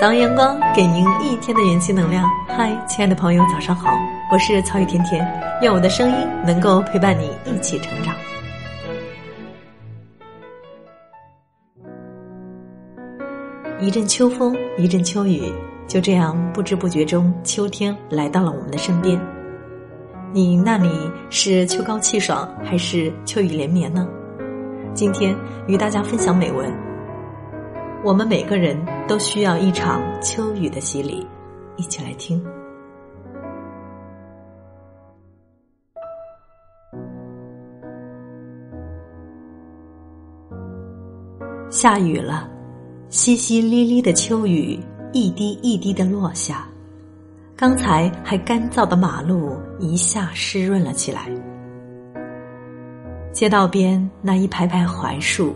早阳光给您一天的元气能量。嗨，亲爱的朋友，早上好，我是曹雨甜甜，愿我的声音能够陪伴你一起成长。一阵秋风，一阵秋雨，就这样不知不觉中，秋天来到了我们的身边。你那里是秋高气爽，还是秋雨连绵呢？今天与大家分享美文。我们每个人都需要一场秋雨的洗礼，一起来听。下雨了，淅淅沥沥的秋雨一滴一滴的落下，刚才还干燥的马路一下湿润了起来。街道边那一排排槐树、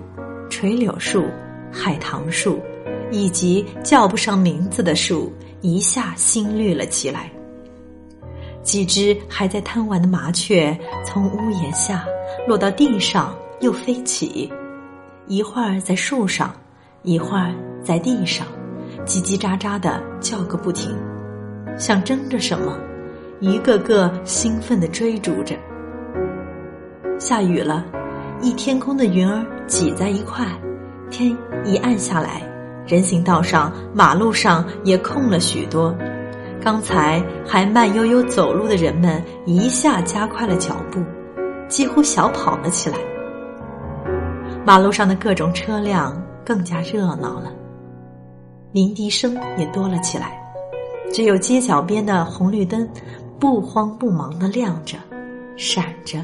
垂柳树。海棠树，以及叫不上名字的树，一下新绿了起来。几只还在贪玩的麻雀，从屋檐下落到地上，又飞起，一会儿在树上，一会儿在地上，叽叽喳喳的叫个不停，像争着什么，一个个兴奋的追逐着。下雨了，一天空的云儿挤在一块。天一暗下来，人行道上、马路上也空了许多。刚才还慢悠悠走路的人们，一下加快了脚步，几乎小跑了起来。马路上的各种车辆更加热闹了，鸣笛声也多了起来。只有街角边的红绿灯，不慌不忙的亮着，闪着。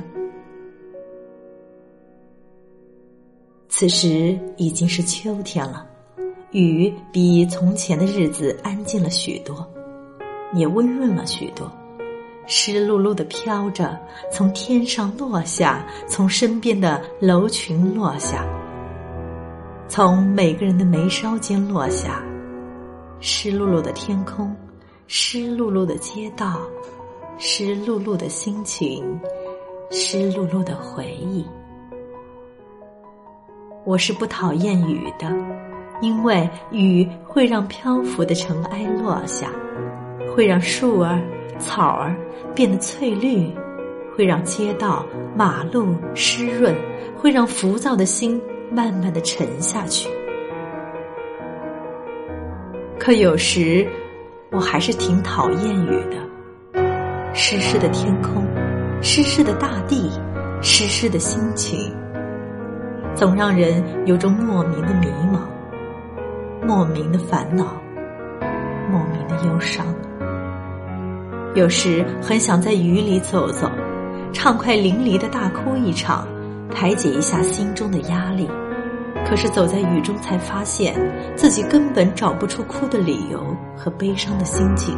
此时已经是秋天了，雨比从前的日子安静了许多，也温润了许多，湿漉漉的飘着，从天上落下，从身边的楼群落下，从每个人的眉梢间落下，湿漉漉的天空，湿漉漉的街道，湿漉漉的心情，湿漉漉的回忆。我是不讨厌雨的，因为雨会让漂浮的尘埃落下，会让树儿、草儿变得翠绿，会让街道、马路湿润，会让浮躁的心慢慢的沉下去。可有时，我还是挺讨厌雨的，湿湿的天空，湿湿的大地，湿湿的心情。总让人有种莫名的迷茫，莫名的烦恼，莫名的忧伤。有时很想在雨里走走，畅快淋漓的大哭一场，排解一下心中的压力。可是走在雨中，才发现自己根本找不出哭的理由和悲伤的心情。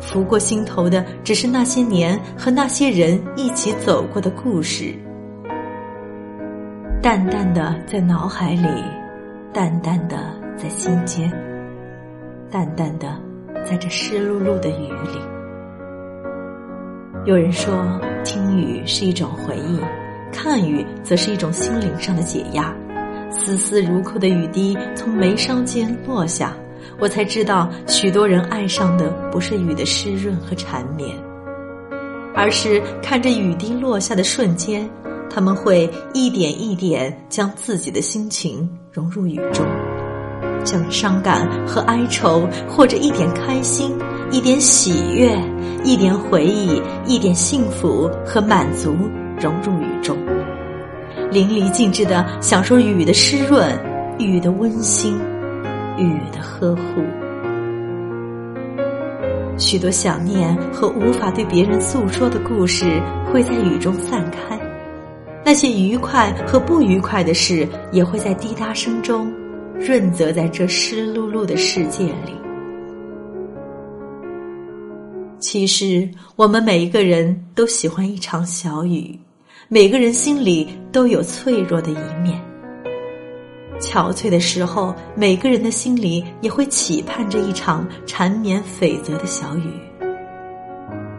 拂过心头的，只是那些年和那些人一起走过的故事。淡淡的在脑海里，淡淡的在心间，淡淡的在这湿漉漉的雨里。有人说，听雨是一种回忆，看雨则是一种心灵上的解压。丝丝如扣的雨滴从眉梢间落下，我才知道，许多人爱上的不是雨的湿润和缠绵，而是看着雨滴落下的瞬间。他们会一点一点将自己的心情融入雨中，将伤感和哀愁，或者一点开心、一点喜悦、一点回忆、一点幸福和满足融入雨中，淋漓尽致的享受雨的湿润、雨的温馨、雨的呵护。许多想念和无法对别人诉说的故事会在雨中散开。那些愉快和不愉快的事，也会在滴答声中润泽在这湿漉漉的世界里。其实，我们每一个人都喜欢一场小雨，每个人心里都有脆弱的一面。憔悴的时候，每个人的心里也会期盼着一场缠绵悱恻的小雨，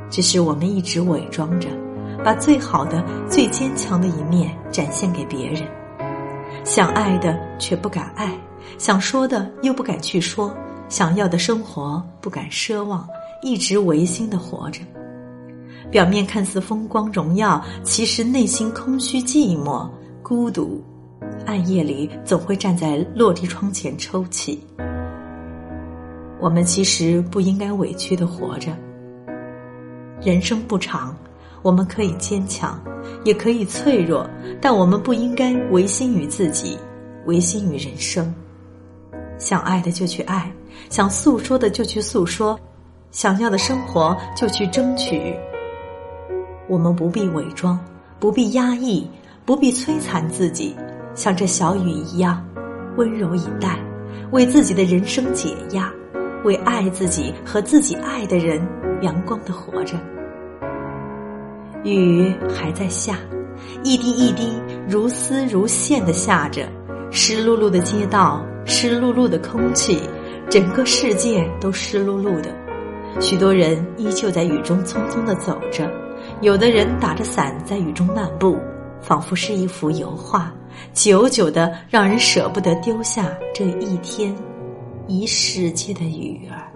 只是我们一直伪装着。把最好的、最坚强的一面展现给别人，想爱的却不敢爱，想说的又不敢去说，想要的生活不敢奢望，一直违心的活着。表面看似风光荣耀，其实内心空虚寂寞、孤独。暗夜里总会站在落地窗前抽泣。我们其实不应该委屈的活着。人生不长，我们可以坚强，也可以脆弱，但我们不应该违心于自己，违心于人生。想爱的就去爱，想诉说的就去诉说，想要的生活就去争取。我们不必伪装，不必压抑，不必摧残自己，像这小雨一样温柔以待，为自己的人生解压，为爱自己和自己爱的人阳光的活着。雨还在下，一滴一滴如丝如线的下着，湿漉漉的街道，湿漉漉的空气，整个世界都湿漉漉的。许多人依旧在雨中匆匆的走着，有的人打着伞在雨中漫步，仿佛是一幅油画，久久的让人舍不得丢下这一天一世界的雨儿。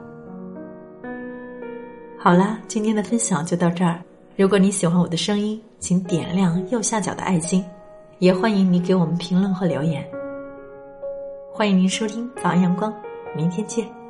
好啦，今天的分享就到这儿。如果你喜欢我的声音，请点亮右下角的爱心，也欢迎你给我们评论和留言。欢迎您收听早安阳光，明天见。